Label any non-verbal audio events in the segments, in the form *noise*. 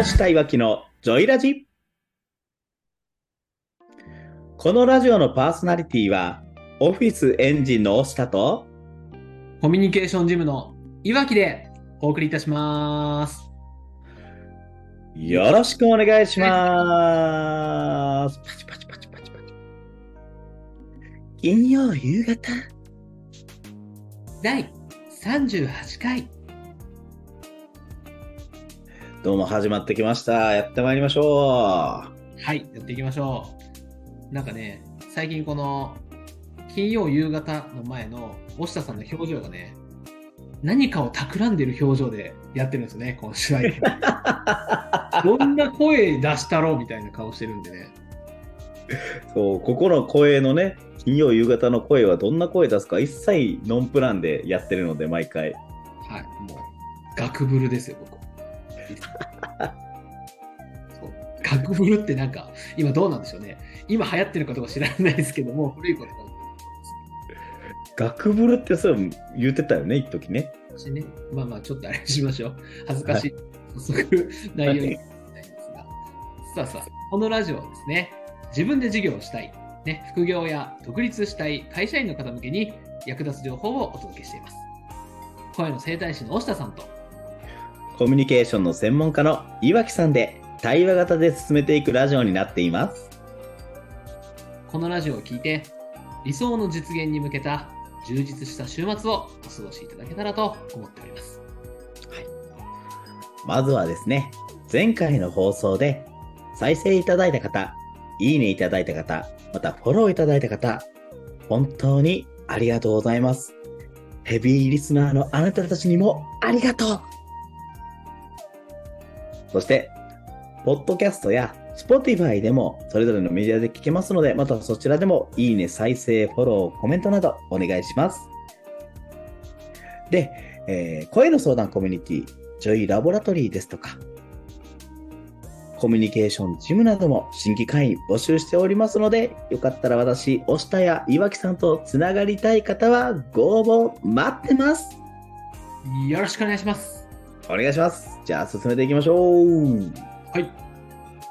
押したいわきのジョイラジこのラジオのパーソナリティはオフィスエンジンの押したとコミュニケーションジムのいわきでお送りいたします。よろしくお願いします。パチパチパチパチパチ。金曜夕方。第38回。どうも始まってきました。やってまいりましょはい、やっていきましょう。なんかね、最近この金曜夕方の前の押下さんの表情がね、何かを企んでる表情でやってるんですよね、この試合。*laughs* どんな声出したろうみたいな顔してるんでね。う。そう、ここの声のね、金曜夕方の声はどんな声出すか一切ノンプランでやってるので、毎回。はい、もう、ガクブルですよ、ここ。そうガクブルってなんか、今どうなんでしょうね。今流行ってるかどうか知らないですけども、古いことかガクブルってそう言ってたよね、一時ね。もしね、まあまあ、ちょっとあれにしましょう。恥ずかしい。早速、内容に入りたいんですが。さあさあ、このラジオはですね、自分で事業をしたい、ね、副業や独立したい会社員の方向けに役立つ情報をお届けしています。声の整体師の押下さんと、コミュニケーションの専門家の岩木さんで対話型で進めていくラジオになっています。このラジオを聞いて、理想の実現に向けた充実した週末をお過ごしいただけたらと思っております。まずはですね、前回の放送で再生いただいた方、いいねいただいた方、またフォローいただいた方、本当にありがとうございます。ヘビーリスナーのあなたたちにもありがとうそして、ポッドキャストや Spotify でもそれぞれのメディアで聞けますので、またそちらでもいいね、再生、フォロー、コメントなどお願いします。で、えー声の相談コミュニティ、ジョイラボラトリーですとか、コミュニケーションジムなども新規会員募集しておりますので、よかったら私、押下や岩木さんとつながりたい方はご応募待ってます。よろしくお願いします。お願いします。じゃあ進めていきましょう。はい。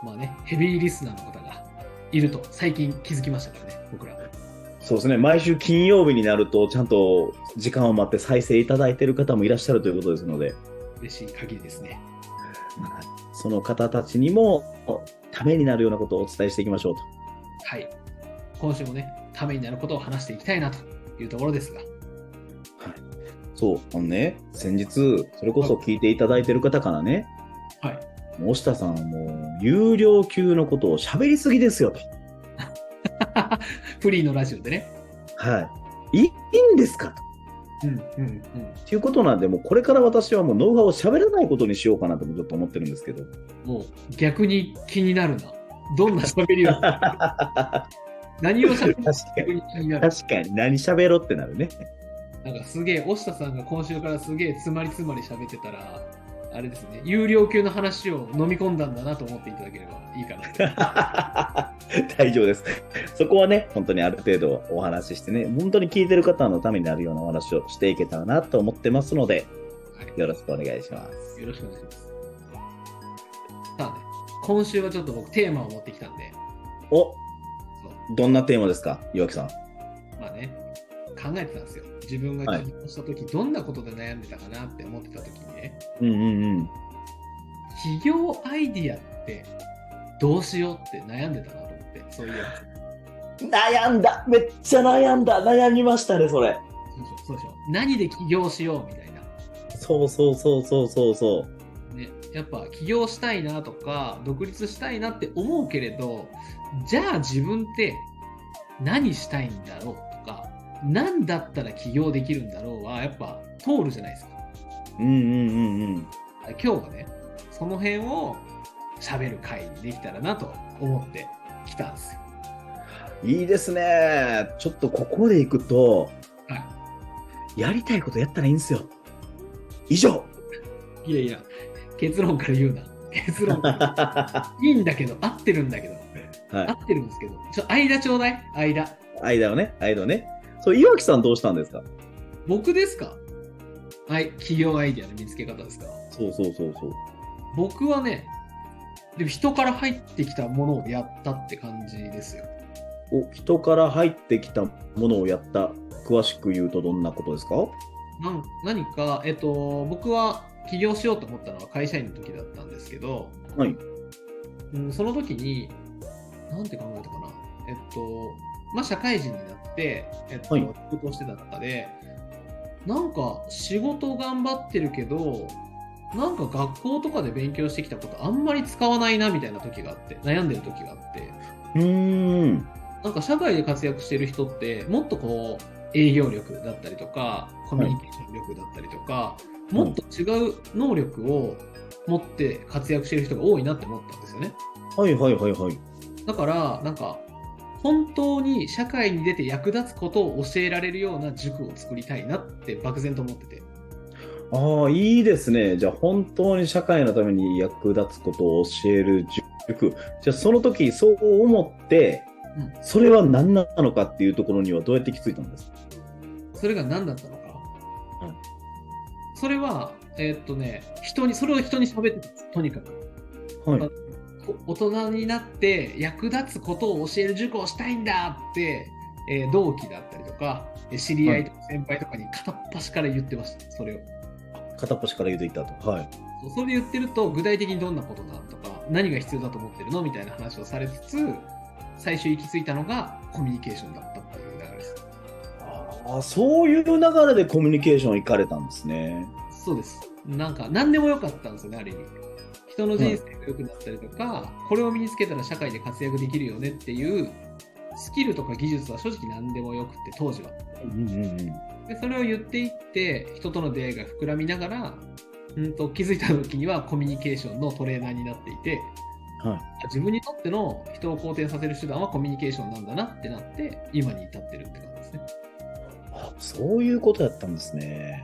まあね、ヘビーリスナーの方がいると最近気づきましたからね、僕ら。そうですね、毎週金曜日になると、ちゃんと時間を待って再生いただいている方もいらっしゃるということですので、嬉しい限りですね。その方たちにもためになるようなことをお伝えしていきましょうと。はい。今週もね、ためになることを話していきたいなというところですが。そう、あのね、先日、それこそ聞いていただいている方からね、はい。もう下さんはもう、有料級のことを喋りすぎですよと。*laughs* フリーのラジオでね。はい。いいいんですかと。うんうんうん。っていうことなんで、もうこれから私はもうノウハウを喋らないことにしようかなともちょっと思ってるんですけど。もう逆に気になるな。どんな喋りを、*laughs* 何を喋るか確かに。確かに。何喋ろうってなるね。なんかすげえ、押下さんが今週からすげえつまりつまり喋ってたら、あれですね、有料級の話を飲み込んだんだなと思っていただければいいかなと。*laughs* 大丈夫です。そこはね、本当にある程度お話ししてね、本当に聞いてる方のためになるようなお話をしていけたらなと思ってますので、はいよろしくお願いします。よろしくお願いします。さあね、今週はちょっと僕テーマを持ってきたんで、おどんなテーマですか岩木さん。まあね、考えてたんですよ。自分が起業した時、どんなことで悩んでたかなって思ってた時にね、うんうんうん。起業アイディアってどうしようって悩んでたなと思って、そういうやつ。*laughs* 悩んだめっちゃ悩んだ悩みましたね、それ。そうそうそうでしょ何で起業しようみたいな。そうそうそうそうそうそう。ね、やっぱ起業したいなとか独立したいなって思うけれどじゃあ自分って何したいんだろう何だったら起業できるんだろうはやっぱ通るじゃないですかうんうんうんうん。今日はねその辺を喋る回にできたらなと思ってきたんですよいいですね。ちょっとここで行くと、はやりたいことやったらいいんですよ。以上。いやいや結論から言うな結論 *laughs* いいんだけど合ってるんだけど合はってるんですけどちょ間ちょうだい間い。間をね、間をね。そう、岩木さんどうしたんですか？僕ですか？はい企業アイディアの見つけ方ですか？そうそうそうそう。僕はねでも人から入ってきたものをやったって感じですよ。お人から入ってきたものをやった詳しく言うとどんなことですか？なん何か、えっと、僕は起業しようと思ったのは会社員の時だったんですけど、はいうん、その時に、なんて考えたかな。えっと、まあ、社会人になって、えっと、はい。仕事をしてた中で、なんか仕事頑張ってるけど、なんか学校とかで勉強してきたことあんまり使わないなみたいな時があって、悩んでる時があって、うーん。なんか社会で活躍してる人って、もっとこう、営業力だったりとか、コミュニケーション力だったりとか、もっと違う能力を持って活躍してる人が多いなって思ったんですよね。はいはいはいはい。だから、なんか、本当に社会に出て役立つことを教えられるような塾を作りたいなって漠然と思ってて。ああいいですねじゃあ本当に社会のために役立つことを教える塾じゃあその時そう思って、うんそれは何なのかっていうところにはどうやって気づいたんです？かそれが何だったのか？うんそれは、えーっとね、人に、それを人に喋ってたんです。とにかく。はいお大人になって役立つことを教える塾をしたいんだって、えー同期だったりとか、えー知り合いとか先輩とかに片っ端から言ってました、それを。片っ端から言うといったとはいそれで言ってると、具体的にどんなことだとか、何が必要だと思ってるのみたいな話をされつつ、最終行き着いたのがコミュニケーションだったっていう流れです。ああそういう流れでコミュニケーション行かれたんですねそうです。なんか、何でもよかったんですよね、ある意味。人の人生が良くなったりとか、これを身につけたら社会で活躍できるよねっていう、スキルとか技術は正直何でもよくて、当時は。うんうんうんでそれを言っていって、人との出会いが膨らみながら、うんと気づいた時にはコミュニケーションのトレーナーになっていて、はい自分にとっての人を好転させる手段はコミュニケーションなんだなってなって、今に至ってるって感じですね。あそういうことやったんですね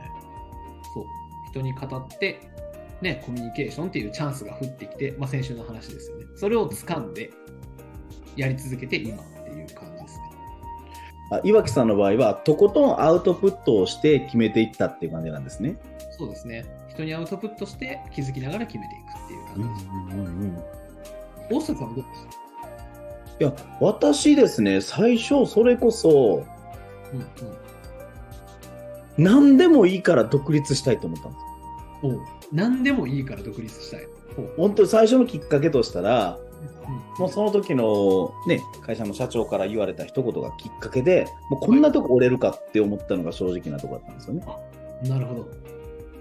そう。人に語って、ね、コミュニケーションっていうチャンスが降ってきて、まあ、先週の話ですよね。それを掴んで、やり続けて今っていう感じですね。あ岩木さんの場合はとことんアウトプットをして決めていったっていう感じなんですねそうですね。人にアウトプットして気づきながら決めていくっていう感じです。うんうん大下さんはどうですいや私ですね最初それこそうんうん。何でもいいから独立したいと思ったんですおう何でもいいから独立したい。本当に最初のきっかけとしたらうんもうその時の、ね、会社の社長から言われた一言がきっかけでもうこんなとこ折れるかって思ったのが正直なところだったんですよね。なるほど。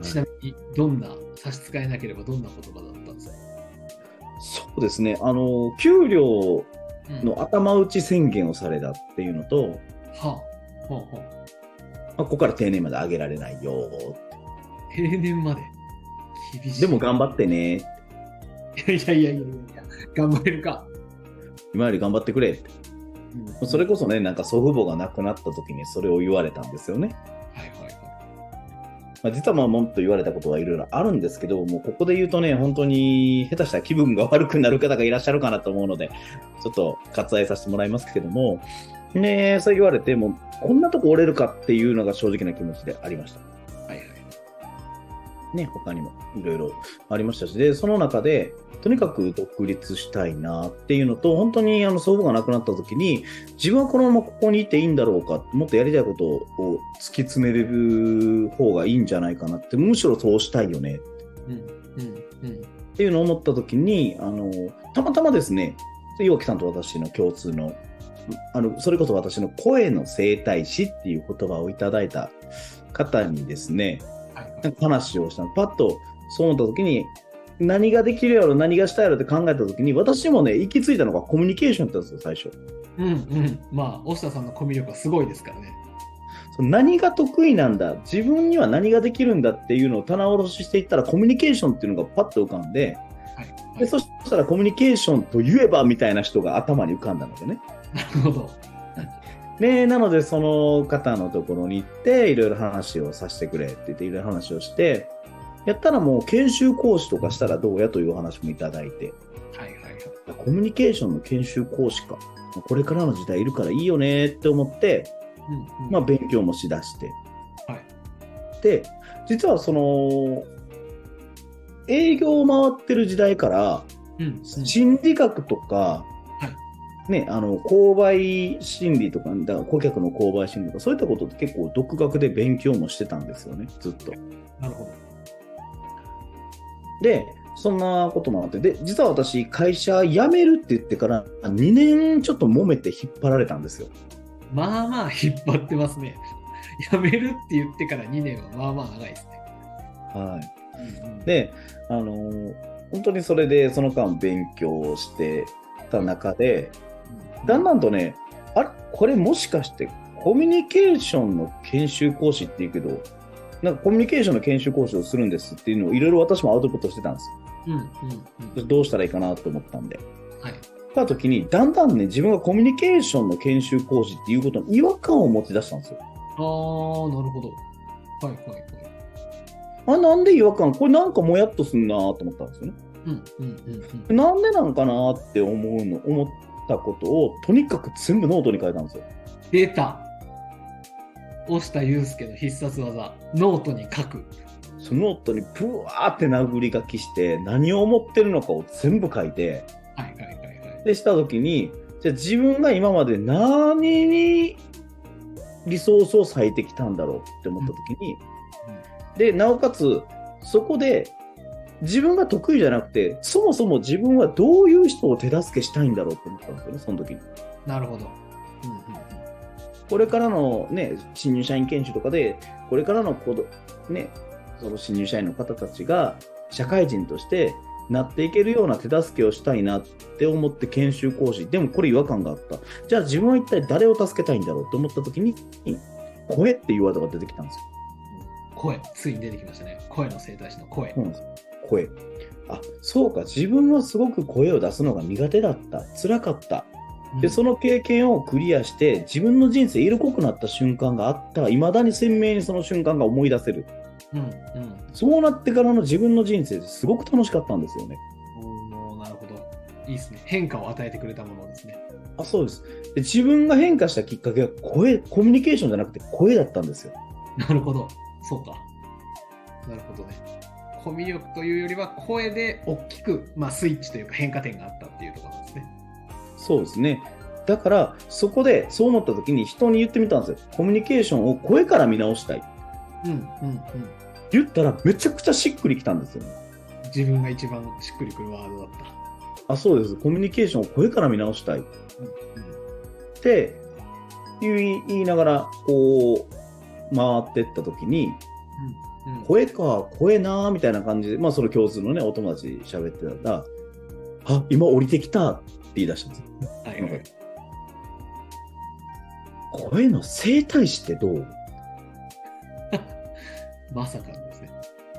ちなみに、どんな、差し支えなければどんな言葉だったんですか？そうですねあの給料うんの頭打ち宣言をされたっていうのと、はあ、ほうほう。まあ、ここから定年まで上げられないよ定年まで。でも頑張ってねいやいやいやいやいや、頑張れるか。今より頑張ってくれってうんそれこそねなんか祖父母が亡くなった時にそれを言われたんですよね。はいはいはい。まあ、実はまあもっと言われたことはいろいろあるんですけど、もうここで言うとね、本当に下手したら気分が悪くなる方がいらっしゃるかなと思うので、ちょっと割愛させてもらいますけども、ねそう言われて、もうこんなとこ折れるかっていうのが正直な気持ちでありました。ね、他にもいろいろありましたし、で、その中で、とにかく独立したいなっていうのと、本当にあの祖母が亡くなった時に、自分はこのままここにいていいんだろうか、もっとやりたいことを突き詰める方がいいんじゃないかなって、むしろそうしたいよねうんうんうん。っていうのを思った時に、あの、たまたまですね、岩木さんと私の共通の、あの、それこそ私の声の整体師っていう言葉をいただいた方にですね、話をしたの。パッとそう思った時に、何ができるやろ、何がしたいやろって考えた時に、私もね、行き着いたのがコミュニケーションだったんですよ、最初。うんうん。まあ、押田さんのコミュ力はすごいですからね。何が得意なんだ、自分には何ができるんだっていうのを棚卸ししていったら、コミュニケーションっていうのがパッと浮かんで、はい。でそしたらコミュニケーションと言えばみたいな人が頭に浮かんだのでね。なるほど。で、なのでその方のところに行って、いろいろ話をさせてくれって言って、いろいろ話をして、やったらもう研修講師とかしたらどうやというお話もいただいて、はいはいはい。コミュニケーションの研修講師か。これからの時代いるからいいよねって思って、うんうんまあ勉強もしだして。はいで、実はその、営業を回ってる時代から、うん。心理学とか、ね、あの購買心理とか、だから顧客の購買心理とか、そういったことって結構独学で勉強もしてたんですよね、ずっと。なるほど。で、そんなこともあって、で、実は私、会社辞めるって言ってから、2年ちょっと揉めて引っ張られたんですよ。まあまあ引っ張ってますね。*laughs* 辞めるって言ってから2年はまあまあ長いですね。はい。で、あのー本当にそれでその間勉強してた中で、だんだんとね、あれ？これもしかしてコミュニケーションの研修講師って言うけど、なんかコミュニケーションの研修講師をするんですっていうのをいろいろ私もアウトプットしてたんですうんうんうん。よ。どうしたらいいかなと思ったんで。はい。た時に、だんだんね、自分がコミュニケーションの研修講師っていうことに違和感を持ち出したんですよ。ああ、なるほど。はいはいはい。あ、なんで違和感？これなんかもやっとすんなと思ったんですよね。うんうんうんうん。なんでなんかなって思うの、思ったことを、とにかく全部ノートに書いたんですよ。出た。押下祐介の必殺技、ノートに書く。そのノートにブワーって殴り書きして、何を思ってるのかを全部書いて、はいはいはいはい。で、したときに、じゃあ自分が今まで何にリソースを割いてきたんだろうって思ったときに、で、なおかつ、そこで、自分が得意じゃなくて、そもそも自分はどういう人を手助けしたいんだろうって思ったんですよね、その時に。なるほど。うんうんこれからのね、新入社員研修とかで、これからの子ど、ね、その新入社員の方たちが社会人としてなっていけるような手助けをしたいなって思って研修講師、でもこれ違和感があった。じゃあ自分は一体誰を助けたいんだろうと思った時に、声っていうワードが出てきたんですよ。うん。声、ついに出てきましたね。声の生態師の声。そうなん声。あ、そうか、自分はすごく声を出すのが苦手だった。辛かった。で、その、の経験をクリアして、自分の人生色濃くなった瞬間があった。未だに鮮明にその瞬間が思い出せる。うんうん。そうなってからの自分の人生ですごく楽しかったんですよね。おーなるほど。いいですね。変化を与えてくれたものですね。あ、そうです。で自分が変化したきっかけは声、コミュニケーションじゃなくて声だったんですよ。なるほど。そうか。なるほどね。コミュ力というよりは声で大きく、まあ、スイッチというか変化点があったっていうところなんですね。そうですね。だから、そこでそう思った時に人に言ってみたんですよ。コミュニケーションを声から見直したい。うんうんうん。言ったらめちゃくちゃしっくりきたんですよね。自分が一番しっくりくるワードだった。あ、そうです。コミュニケーションを声から見直したい。うんって言い言いながら、こう、回ってった時に、うんうん。声か、声なーみたいな感じで、まあその共通のね、お友達喋ってたら、あ、今降りてきたって言い出したんですよ。はいはい。声の生態師ってどう？*laughs* まさかのですね。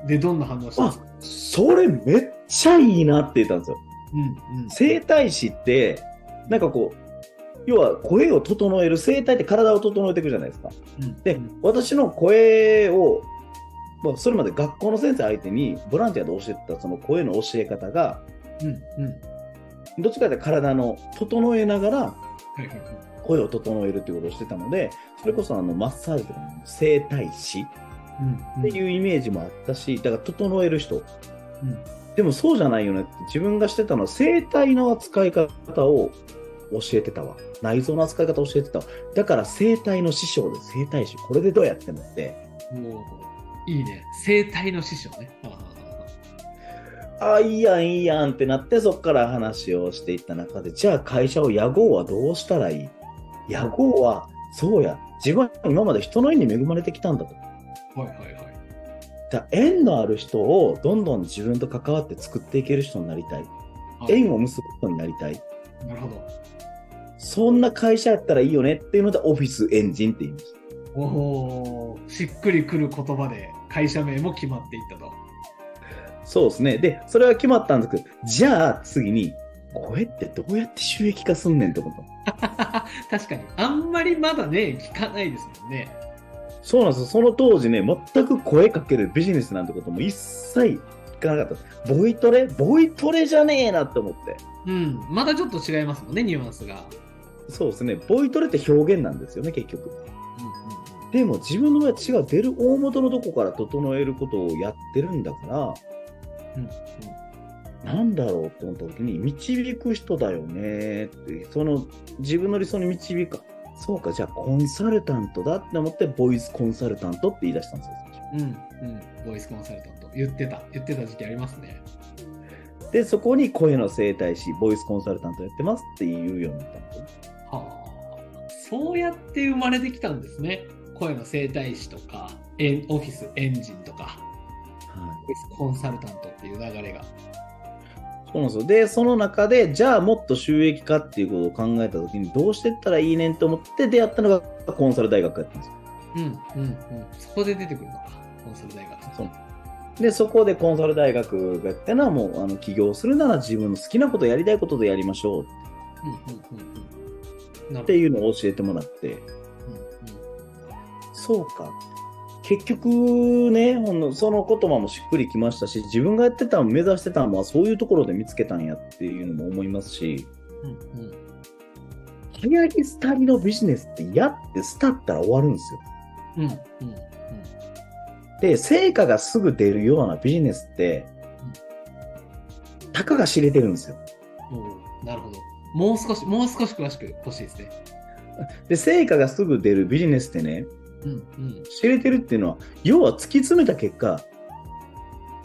で、どんな反応したんですか？それめっちゃいいなって言ったんですよ。うんうん。生態師って、なんかこう、要は声を整える、声帯って体を整えていくじゃないですか。うんで、私の声を、まあ、それまで学校の先生相手にボランティアで教えてたその声の教え方が、うんうん。どっちかというと体の整えながら。声を整えるっていうことをしてたので、それこそあのマッサージとかの整体師うんっていうイメージもあったし、だから整える人。うんでもそうじゃないよねって自分がしてたのは声帯の扱い方を教えてたわ。内臓の扱い方を教えてたわ。だから声帯の師匠で声帯師。これでどうやって思って。もう、いいね。生体の師匠ね。あああ、いいやん、いいやんってなって、そこから話をしていった中で、じゃあ会社を屋号はどうしたらいい？屋号は、そうや、自分は今まで人の縁に恵まれてきたんだと。あはいはいはい。だ縁のある人をどんどん自分と関わって作っていける人になりたい。はい縁を結ぶ人になりたい。なるほど。そんな会社やったらいいよねっていうので、オフィスエンジンって言います。おおーしっくりくる言葉で会社名も決まっていったと。そうですね。で、それは決まったんですけど、じゃあ次に、声ってどうやって収益化すんねんってこと。*laughs* 確かに。あんまりまだね、聞かないですもんね。そうなんですよ。その当時ね、全く声かけるビジネスなんてことも一切聞かなかった。ボイトレ？ボイトレじゃねえなって思って。うん。まだちょっと違いますもんね、ニュアンスが。そうですね。ボイトレって表現なんですよね、結局。うんでも自分の場合は違う。出る大元のとこから整えることをやってるんだから、うんうん。なんだろうって思った時に、導く人だよねって、その自分の理想に導く。そうか、じゃあコンサルタントだって思って、ボイスコンサルタントって言い出したんですよ。うん、うん。ボイスコンサルタント。言ってた。言ってた時期ありますね。で、そこに声の整体師、ボイスコンサルタントやってますって言うようになったんですよ。はあ。そうやって生まれてきたんですね。声の整体師とか、エンオフィスエンジンとか、はいコンサルタントっていう流れが。そうなんですよ。で、その中で、じゃあもっと収益化っていうことを考えたときに、どうしてったらいいねんと思って出会ったのがコンサル大学やったんですよ。うん、うん、うん。そこで出てくるのか。コンサル大学。そうで、そこでコンサル大学がやったのは、もう、あの、起業するなら自分の好きなこと、やりたいことでやりましょううん、うん、うん、うん。なるほど。っていうのを教えてもらって。そうか。結局ね、ほんのその言葉もしっくりきましたし、自分がやってたの、目指してたのはそういうところで見つけたんやっていうのも思いますし、うん、うん。流行り廃りのビジネスってやってスタったら終わるんですよ。うん、うん、うん。で、成果がすぐ出るようなビジネスって、たかが知れてるんですよ。なるほど。もう少し、もう少し詳しく欲しいですね。で、成果がすぐ出るビジネスってね、うん、うん。知れてるっていうのは、要は突き詰めた結果、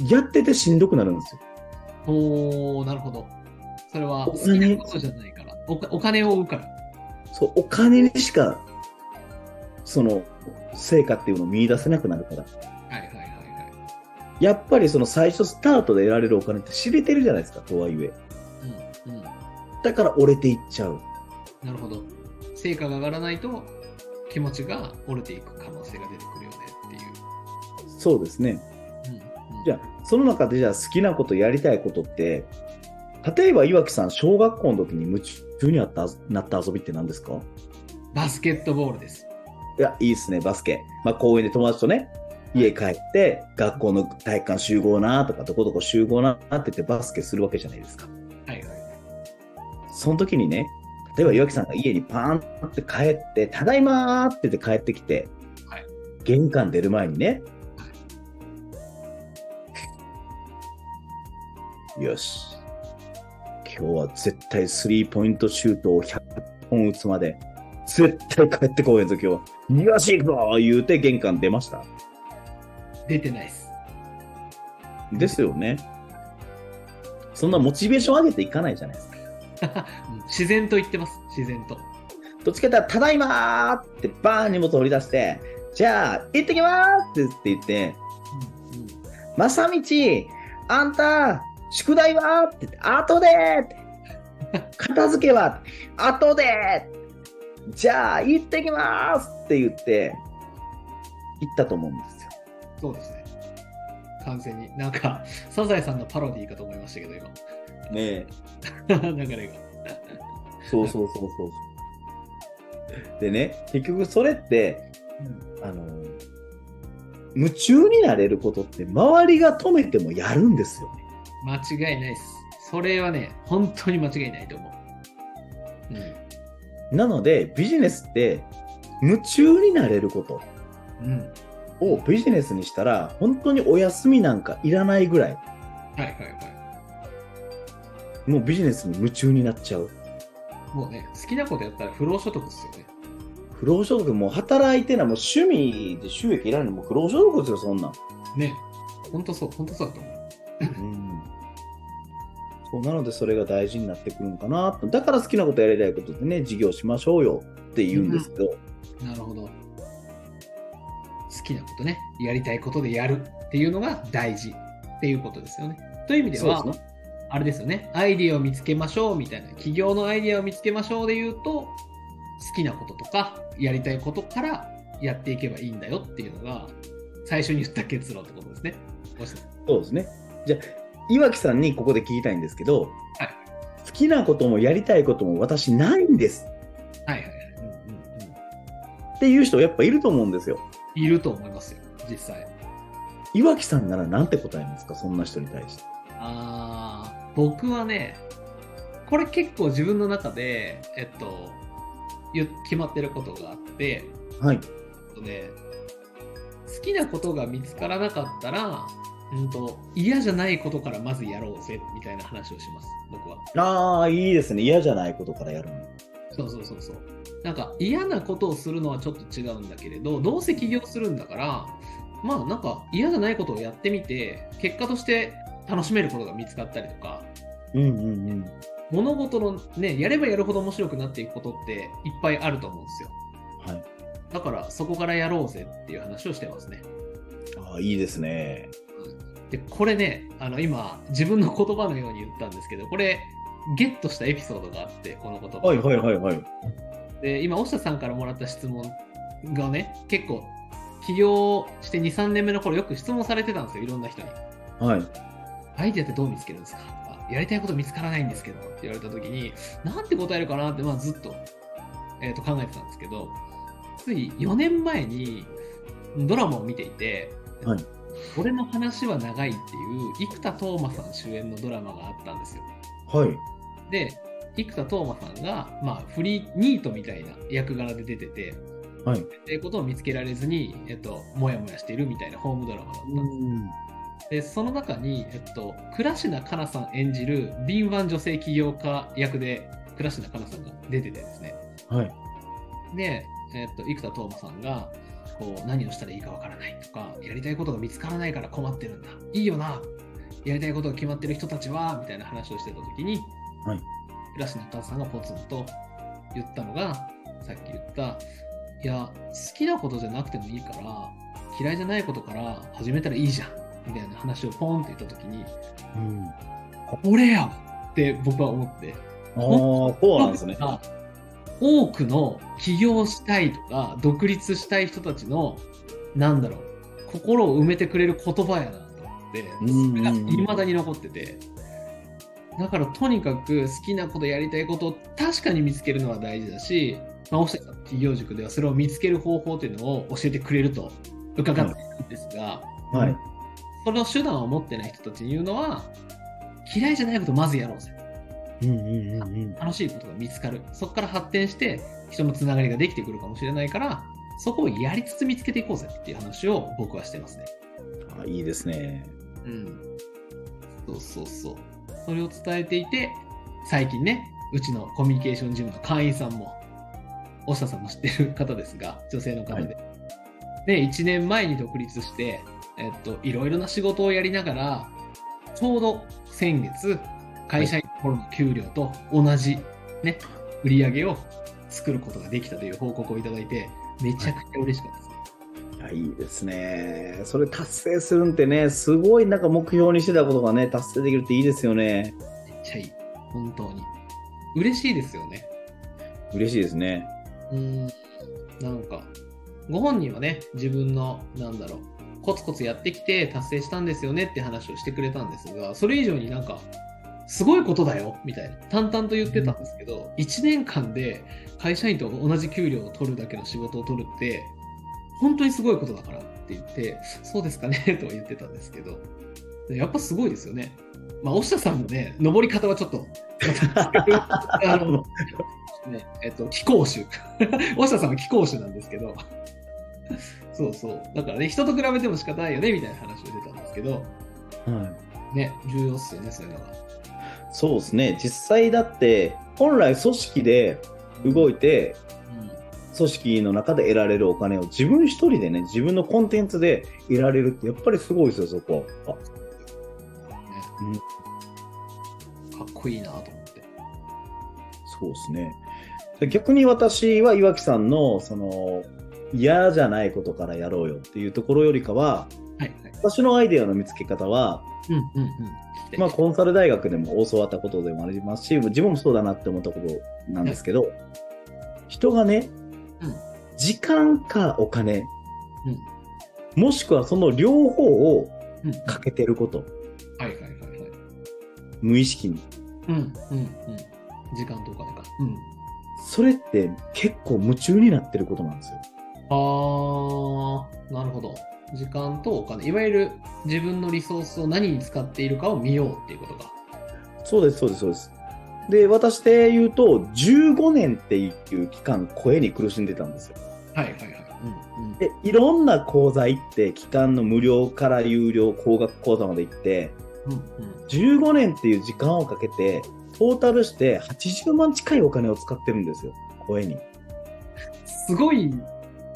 やっててしんどくなるんですよ。おおなるほど。それはお好金きなことじゃないから。おお金を追うから。そう、お金にしか、その、成果っていうのを見出せなくなるから。はいはいはいはい。やっぱりその最初スタートで得られるお金って知れてるじゃないですか、とはいえ。うん、うん。だから折れていっちゃう。なるほど。成果が上がらないと気持ちが折れていく可能性が出てくるよねっていう。そうですね。うんうん、じゃあ、その中でじゃあ好きなこと、やりたいことって、例えば岩木さん、小学校の時に夢中になったなった遊びって何ですか？バスケットボールです。いや、いいっすね、バスケ。まあ、公園で友達とね、家帰って、学校の体育館集合なとか、どこどこ集合なって言ってバスケするわけじゃないですか。はいはい。その時にね、例えば岩木さんが家にパーンって帰って、ただいまーって言って帰ってきて、はい玄関出る前にね、よし、今日は絶対スリーポイントシュートを100本打つまで、絶対帰ってこいぞ、今日は。よし、行くぞ言うて玄関出ました。出てないです。ですよね。そんなモチベーション上げていかないじゃないですか。うん自然と言ってます。自然と。どっちかというと、ただいまーってバーン荷物取り出して、じゃあ、行ってきまーってって言って、まさみち、あんた、宿題はって言って、後で片付けは後でーじゃあ、行ってきまーすって言って、行ったと思うんですよ。そうですね。完全に。なんか、サザエさんのパロディーかと思いましたけど、今。ね *laughs* 流れが。そうそうそうそう。でね、結局それって、あの、夢中になれることって周りが止めてもやるんですよね。間違いないです。それはね、本当に間違いないと思う。うん。なので、ビジネスって夢中になれることうん。をビジネスにしたら、本当にお休みなんかいらないぐらい、はいはいはい。もうビジネスに夢中になっちゃう。もうね、好きなことやったら不労所得ですよね。不労所得もう働いてな、もう趣味で収益いらないのもう不労所得ですよ、そんなん。ね。本当そう、本当そうだと思う。うんそうなのでそれが大事になってくるのかなとだから好きなことやりたいことでね事業しましょうよって言うんですけど、なるほど。好きなことね、やりたいことでやるっていうのが大事っていうことですよね。という意味では、そうですあれですよね、アイディアを見つけましょうみたいな、企業のアイディアを見つけましょうで言うと、好きなこととか、やりたいことからやっていけばいいんだよっていうのが、最初に言った結論ってことですね。そうですね。じゃあ岩木さんにここで聞きたいんですけど、はい。好きなこともやりたいことも私ないんです。はいはいはい、うんうんうん。っていう人やっぱいると思うんですよ。いると思いますよ、実際。岩木さんならなんて答えますか？そんな人に対して。あー僕はね、これ結構自分の中で、えっと、ゆ決まってることがあって、はいえっとね、好きなことが見つからなかったら、うんと、嫌じゃないことからまずやろうぜみたいな話をします、僕は。ああ、いいですね。嫌じゃないことからやるの。そうそうそうそう。なんか嫌なことをするのはちょっと違うんだけれど、どうせ起業するんだから、まあなんか嫌じゃないことをやってみて、結果として楽しめることが見つかったりとか、うんうんうん。物事のね、やればやるほど面白くなっていくことっていっぱいあると思うんですよ。はい。だからそこからやろうぜっていう話をしてますね。ああ、いいですね。で、これね、あの今自分の言葉のように言ったんですけど、これゲットしたエピソードがあって、この言葉。はいはいはいはい。で、今、押下さんからもらった質問がね、結構、起業して2、3年目の頃よく質問されてたんですよ、いろんな人に。はい。アイデアってどう見つけるんですか？とか、やりたいこと見つからないんですけどって言われた時に、なんて答えるかなって、まあずっと、えーと考えてたんですけど、つい4年前にドラマを見ていて、はい俺の話は長いっていう生田斗真さん主演のドラマがあったんですよ。はい。で、生田斗真さんが、まあ、フリーニートみたいな役柄で出てて、はい。っていうことを見つけられずに、えっと、もやもやしているみたいなホームドラマだったんです。で、その中に、えっと、倉科カナさん演じる敏腕女性起業家役で、倉科カナさんが出ててですね。はい。で、えっと、生田斗真さんが、こう、何をしたらいいかわからないとか、やりたいことが見つからないから困ってるんだ。いいよな。やりたいことが決まってる人たちは、みたいな話をしてた時に、はい。倉科カナさんがポツンと言ったのが、さっき言った、いや、好きなことじゃなくてもいいから、嫌いじゃないことから始めたらいいじゃん。みたいな話をポンって言った時に、うん。俺やって僕は思って。ああ、そうなんですね。あ多くの起業したいとか、独立したい人たちの、なんだろう、心を埋めてくれる言葉やなと思って、それが未だに残ってて。だからとにかく好きなことやりたいことを確かに見つけるのは大事だし、まあ、大下さんの企業塾ではそれを見つける方法というのを教えてくれると伺っているんですが、はい。その手段を持ってない人たちに言うのは、嫌いじゃないことをまずやろうぜ。うんうんうんうん。楽しいことが見つかる。そこから発展して人のつながりができてくるかもしれないから、そこをやりつつ見つけていこうぜっていう話を僕はしてますね。あいいですね。うん。そうそうそう。それを伝えていて、最近ね、うちのコミュニケーションジムの会員さんも、大下さんも知ってる方ですが、女性の方で。で、1年前に独立して、えっと、いろいろな仕事をやりながら、ちょうど先月、会社員の頃の給料と同じ、ね、売り上げを作ることができたという報告をいただいて、めちゃくちゃ嬉しかったですね。いやいいですね。それ達成するんってね、すごいなんか目標にしてたことがね、達成できるっていいですよね。めっちゃいい。本当に。嬉しいですよね。嬉しいですね。うーん、なんか、ご本人はね、自分の、なんだろう、コツコツやってきて達成したんですよねって話をしてくれたんですが、それ以上になんか、すごいことだよ、みたいな、淡々と言ってたんですけど、1年間で会社員と同じ給料を取るだけの仕事を取るって、本当にすごいことだからって言って、そうですかね、とは言ってたんですけど、やっぱすごいですよね。まあ、押下さんのね、登り方はちょっと、*laughs* あの、ね、えっと、貴公子。*laughs* 押下さんは貴公子なんですけど、そうそう。だからね、人と比べても仕方ないよね、みたいな話をしてたんですけど、はい。ね、重要っすよね、そういうのが。そうですね。実際だって、本来組織で動いて、組織の中で得られるお金を自分一人でね、自分のコンテンツで得られるって、やっぱりすごいですよ、そこ。あうんねかっこいいなと思って。そうですね。で逆に私は岩木さんの、その、嫌じゃないことからやろうよっていうところよりかは、はい、はい。私のアイデアの見つけ方は、うん、うん、うん。まあ、コンサル大学でも教わったことでもありますし、自分もそうだなって思ったことなんですけど、人がね、うん時間かお金、うんもしくはその両方をうん。かけてること、はい、はい、はい、はい。無意識に。うん、うん、うん。時間とお金か。うん。それって結構夢中になってることなんですよ。あー、なるほど。時間とお金。いわゆる自分のリソースを何に使っているかを見ようっていうことか。そうです、そうです、そうです。で、私で言うと、15年っていう期間、声に苦しんでたんですよ。はい、はい、はい。うんで、いろんな講座行って、期間の無料から有料、高額講座まで行って、うんうん15年っていう時間をかけて、トータルして80万近いお金を使ってるんですよ、声に。すごい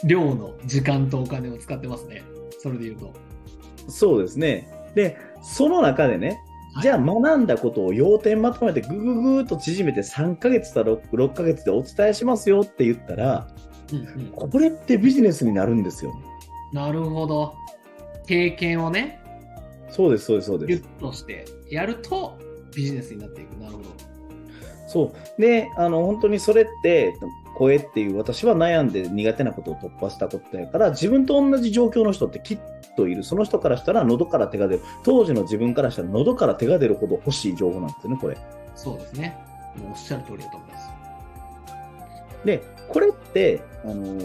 量の時間とお金を使ってますね。それで言うと。そうですね。で、その中でね、はいじゃあ学んだことを要点まとめてぐぐぐーっと縮めて3ヶ月か 6, 6ヶ月でお伝えしますよって言ったら、うんうんこれってビジネスになるんですよ。なるほど。経験をね、そうです、そうです、そうギュッです。としてやるとビジネスになっていく。なるほど。そう。で、あの、本当にそれって、声っていう私は悩んで苦手なことを突破したことやから、自分と同じ状況の人ってきっといる。その人からしたら喉から手が出る。当時の自分からしたら喉から手が出るほど欲しい情報なんですよね、これ。そうですね。もうおっしゃる通りだと思います。で、これって、あの、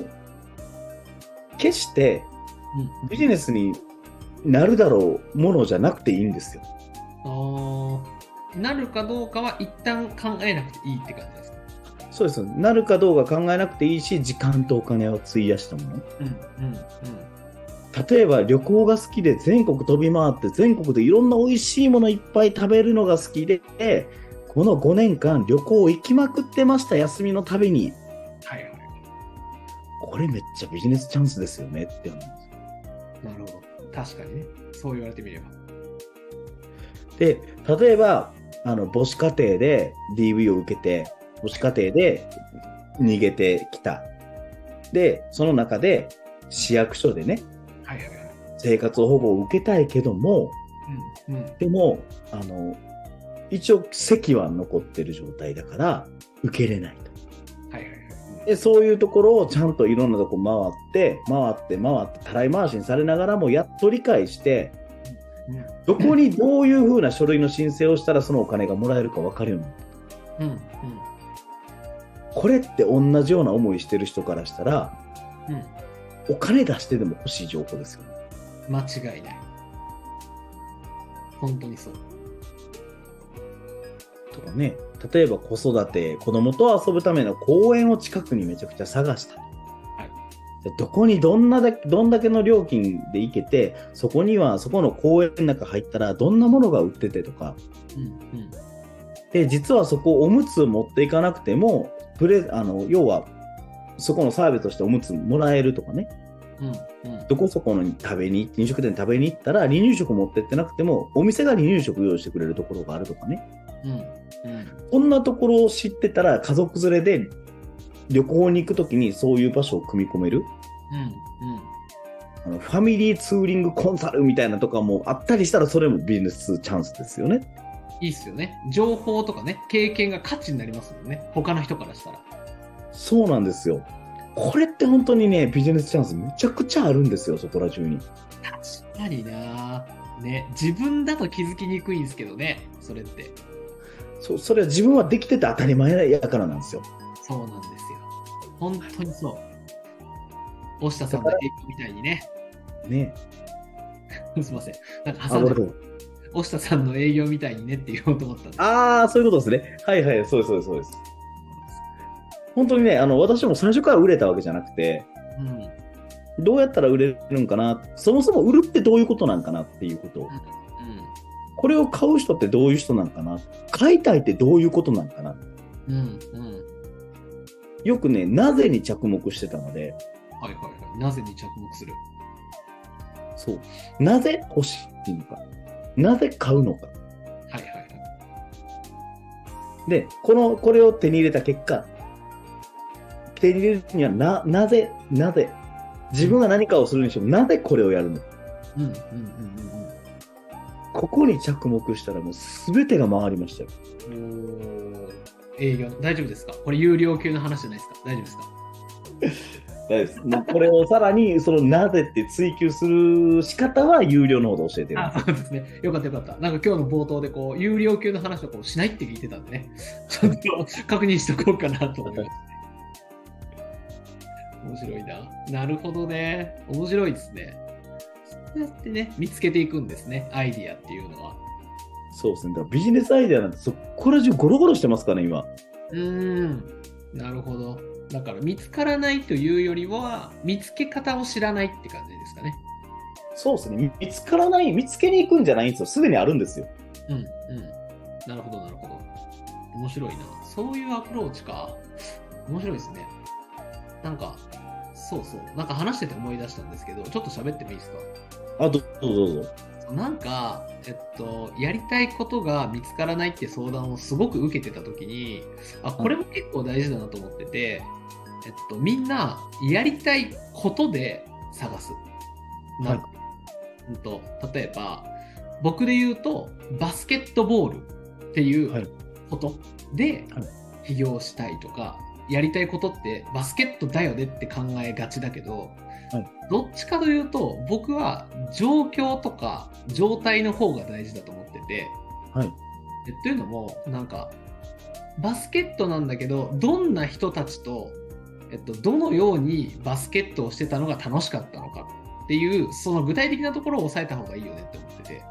決してうん。ビジネスになるだろうものじゃなくていいんですよ。あーなるかどうかは一旦考えなくていいって感じですか？そうです。なるかどうか考えなくていいし、時間とお金を費やしたもの。うんうん例えば旅行が好きで全国飛び回って全国でいろんな美味しいものいっぱい食べるのが好きで、この5年間旅行行きまくってました、休みのたびに。はいはい。これめっちゃビジネスチャンスですよねって思うんですよ。なるほど。確かにね。そう言われてみれば。で、例えば、あの、母子家庭で DV を受けて、母子家庭で逃げてきた。で、その中で市役所でね、はいはいはい。生活保護を受けたいけども、うんうん。でも、あの、一応席は残ってる状態だから、受けれないと。はいはいはい。で、そういうところをちゃんといろんなとこ回って、回って、回って、たらい回しにされながらも、やっと理解して、うんどこにどういうふうな書類の申請をしたらそのお金がもらえるか分かるようになった。うんこれって同じような思いしてる人からしたら、うんうん。お金出してでも欲しい情報ですよ。間違いない。本当にそう。とかね、例えば子育て、子供と遊ぶための公園を近くにめちゃくちゃ探した。でどこにどんなだどんだけの料金で行けて、そこには、そこの公園の中入ったらどんなものが売っててとか、うんうん。で、実はそこおむつ持っていかなくても、プレあの要は、そこのサービスとしておむつもらえるとかね、うんうん。どこそこのに食べに、飲食店に食べに行ったら、離乳食持ってってなくても、お店が離乳食用意してくれるところがあるとかね。うんうん。こんなところを知ってたら、家族連れで旅行に行くときにそういう場所を組み込める。うんあのファミリーツーリングコンサルみたいなとかもあったりしたら、それもビジネスチャンスですよね。いいっすよね。情報とかね、経験が価値になりますもんね。他の人からしたら。そうなんですよ。これって本当にね、ビジネスチャンスめちゃくちゃあるんですよ、そこら中に。確かになね、自分だと気づきにくいんですけどね、それって。そそれは自分はできてて当たり前やからなんですよ。そうなんですよ。本当にそう。大下さんの営業みたいにね。ね。*laughs* すいません。なんかあ、挟んでごめんなさい大下さんの営業みたいにねって言おうと思ったんです。あー、そういうことですね。はいはい、そうです、そうです、そうです。本当にね、あの、私も最初から売れたわけじゃなくて、うん。どうやったら売れるんかな、そもそも売るってどういうことなんかなっていうことを、これを買う人ってどういう人なんかな、買いたいってどういうことなんかな、うん。うん。うん。よくね、なぜに着目してたので、はいはいはい。なぜに着目する？そう、なぜ欲しいのか、なぜ買うのか。はいはいはい。で、この、これを手に入れた結果、手に入れるにはな、なぜ、なぜ、自分が何かをするにしても、なぜこれをやるの？うんうんうんうんここに着目したらもう全てが回りましたよ。営業、大丈夫ですか？これ有料級の話じゃないですか？大丈夫ですか？*laughs* です。もうこれをさらに、そのなぜって追求する仕方は有料の方で教えてる。あ、そうですね。よかったよかった。なんか今日の冒頭でこう、有料級の話をこうしないって聞いてたんでね。*laughs* ちょっと確認しとこうかなと思いましたね。面白いな。なるほどね。面白いですね。そうやってね、見つけていくんですね。アイディアっていうのは。そうですね。だからビジネスアイデアなんてそこら中ゴロゴロしてますからね、今。うーん。なるほど。だから見つからないというよりは、見つけ方を知らないって感じですかね。そうですね。見つからない、見つけに行くんじゃないんですよ。すでにあるんですよ。うん、うん。なるほど、なるほど。面白いな。そういうアプローチか。面白いですね。なんか、そうそう。なんか話してて思い出したんですけど、ちょっと喋ってもいいですか？あ、どうぞどうぞ。なんか、えっと、やりたいことが見つからないって相談をすごく受けてた時に、あ、これも結構大事だなと思ってて、えっと、みんな、やりたいことで探す。なんか、うんと、例えば、僕で言うと、バスケットボールっていうはい。ことではい。起業したいとか、やりたいことってバスケットだよねって考えがちだけど、はいどっちかというと、僕は状況とか状態の方が大事だと思ってて、はい。えというのも、なんか、バスケットなんだけど、どんな人たちと、えっと、どのようにバスケットをしてたのが楽しかったのかっていう、その具体的なところを抑えた方がいいよねって思ってて。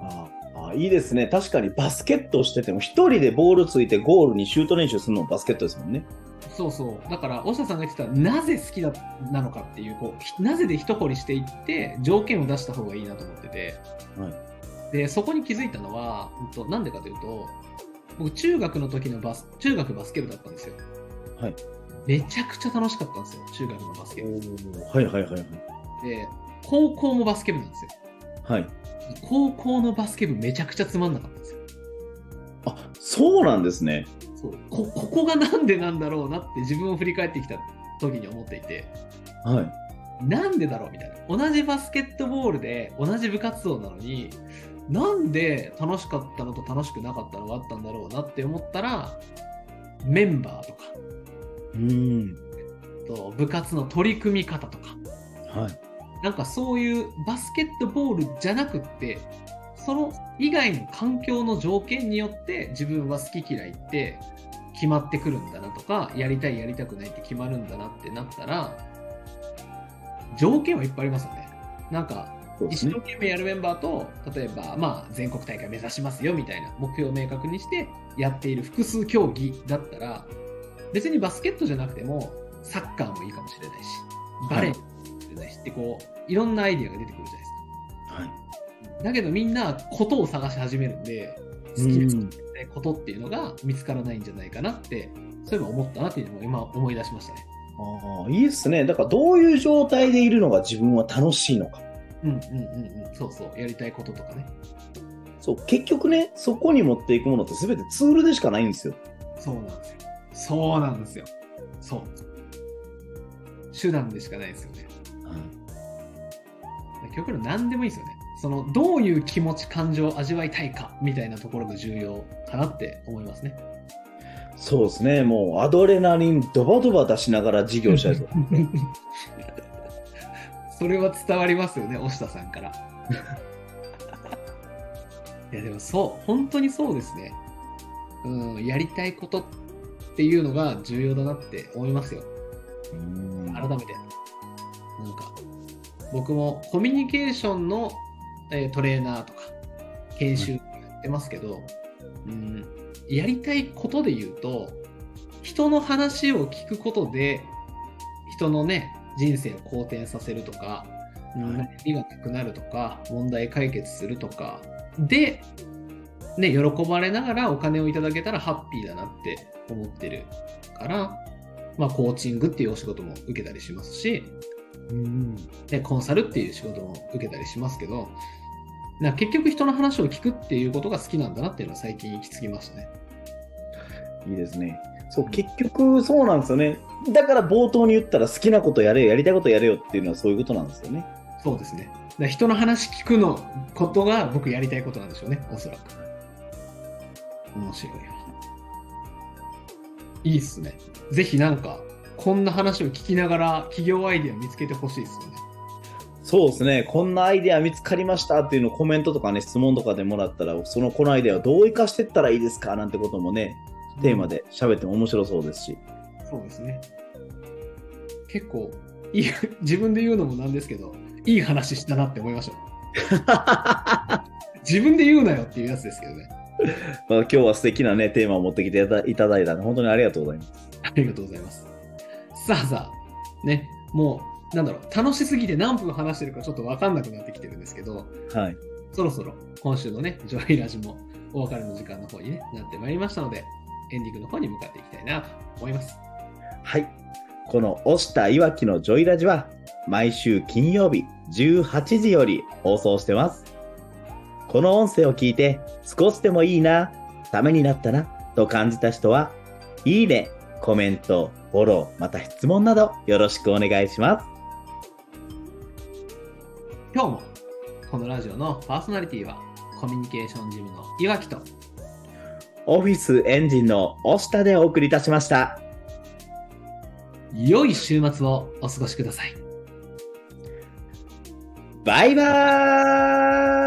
ああ、いいですね。確かにバスケットをしてても、一人でボールついてゴールにシュート練習するのもバスケットですもんね。そうそう。だから、大下さんが言ってた、なぜ好きだなのかっていう、こうひ、なぜで一掘りしていって、条件を出した方がいいなと思ってて。はいで、そこに気づいたのは、なんでかというと、僕、中学の時のバス、中学バスケ部だったんですよ。はい。めちゃくちゃ楽しかったんですよ、中学のバスケ部。はいはいはいはい。で、高校もバスケ部なんですよ。はい。高校のバスケ部めちゃくちゃつまんなかったんですよ。あ、そうなんですね。そうこ *laughs* ここがなんでなんだろうなって自分を振り返ってきた時に思っていて、はい。なんでだろうみたいな。同じバスケットボールで同じ部活動なのに、なんで楽しかったのと楽しくなかったのがあったんだろうなって思ったら、メンバーとか、うーん。と部活の取り組み方とか、はい。なんかそういうバスケットボールじゃなくって、その以外の環境の条件によって自分は好き嫌いって決まってくるんだなとか、やりたいやりたくないって決まるんだなってなったら、条件はいっぱいありますよね。なんか、一生。懸命やるメンバーと、例えば、まあ、全国大会目指しますよみたいな目標を明確にしてやっている複数競技だったら、別にバスケットじゃなくても、サッカーもいいかもしれないし、バレーもいいかもしれないしって、こう、いろんなアイディアが出てくるじゃないですか。はい。だけどみんな、ことを探し始めるんで、好きうんなことっていうのが見つからないんじゃないかなって、そういえば思ったなっていうのも今思い出しましたね。ああ、いいですね。だからどういう状態でいるのが自分は楽しいのか。うんうんうんうん。そうそう。やりたいこととかね。そう、結局ね、そこに持っていくものって全てツールでしかないんですよ。そうなんですよ。そうなんですよ。そう。手段でしかないですよね。極論何でもいいですよね。その、どういう気持ち、感情を味わいたいか、みたいなところが重要かなって思いますね。そうですね。もうアドレナリンドバドバ出しながら事業したいと。*laughs* それは伝わりますよね、押田さんから。*laughs* いや、でもそう、本当にそうですね。うん、やりたいことっていうのが重要だなって思いますよ。うん改めて。なんか、僕もコミュニケーションの、えートレーナーとか、研修やってますけど、うん、やりたいことで言うと、人の話を聞くことで、人のね、人生を好転させるとか、悩みがなくなるとか、問題解決するとか、で、ね、喜ばれながらお金をいただけたらハッピーだなって思ってるから、まあ、コーチングっていうお仕事も受けたりしますし、うんでコンサルっていう仕事も受けたりしますけど、な結局人の話を聞くっていうことが好きなんだなっていうのは最近行き着きましたね。いいですね。そう、結局そうなんですよね。だから冒頭に言ったら好きなことやれよ、やりたいことやれよっていうのはそういうことなんですよね。そうですね。だ人の話聞くのことが僕やりたいことなんでしょうね、おそらく。面白いわ。いいっすね。ぜひなんか、こんな話を聞きながら企業アイデア見つけてほしいですよね。そうですね。こんなアイデア見つかりましたっていうのをコメントとかね、質問とかでもらったら、そのこのアイデアをどう活かしていったらいいですかなんてこともね、テーマで喋っても面白そうですし。そうですね。結構、いい、*laughs* 自分で言うのもなんですけど、いい話したなって思いました。*laughs* 自分で言うなよっていうやつですけどね。まあ、今日は素敵なね、テーマを持ってきていただいたので、本当にありがとうございます。ありがとうございます。さあさあ、ね、もう、なんだろう、楽しすぎて何分話してるかちょっとわかんなくなってきてるんですけど、はい。そろそろ今週のね、ジョイラジもお別れの時間の方に、ね、なってまいりましたので、エンディングの方に向かっていきたいなと思います。はい。この押したいわきのジョイラジは、毎週金曜日18時より放送してます。この音声を聞いて、少しでもいいな、ためになったな、と感じた人は、いいね、コメント、フォロー、また質問などよろしくお願いします。今日もこのラジオのパーソナリティはコミュニケーションジムの岩木とオフィスエンジンの押したでお送りいたしました。良い週末をお過ごしください。バイバーイ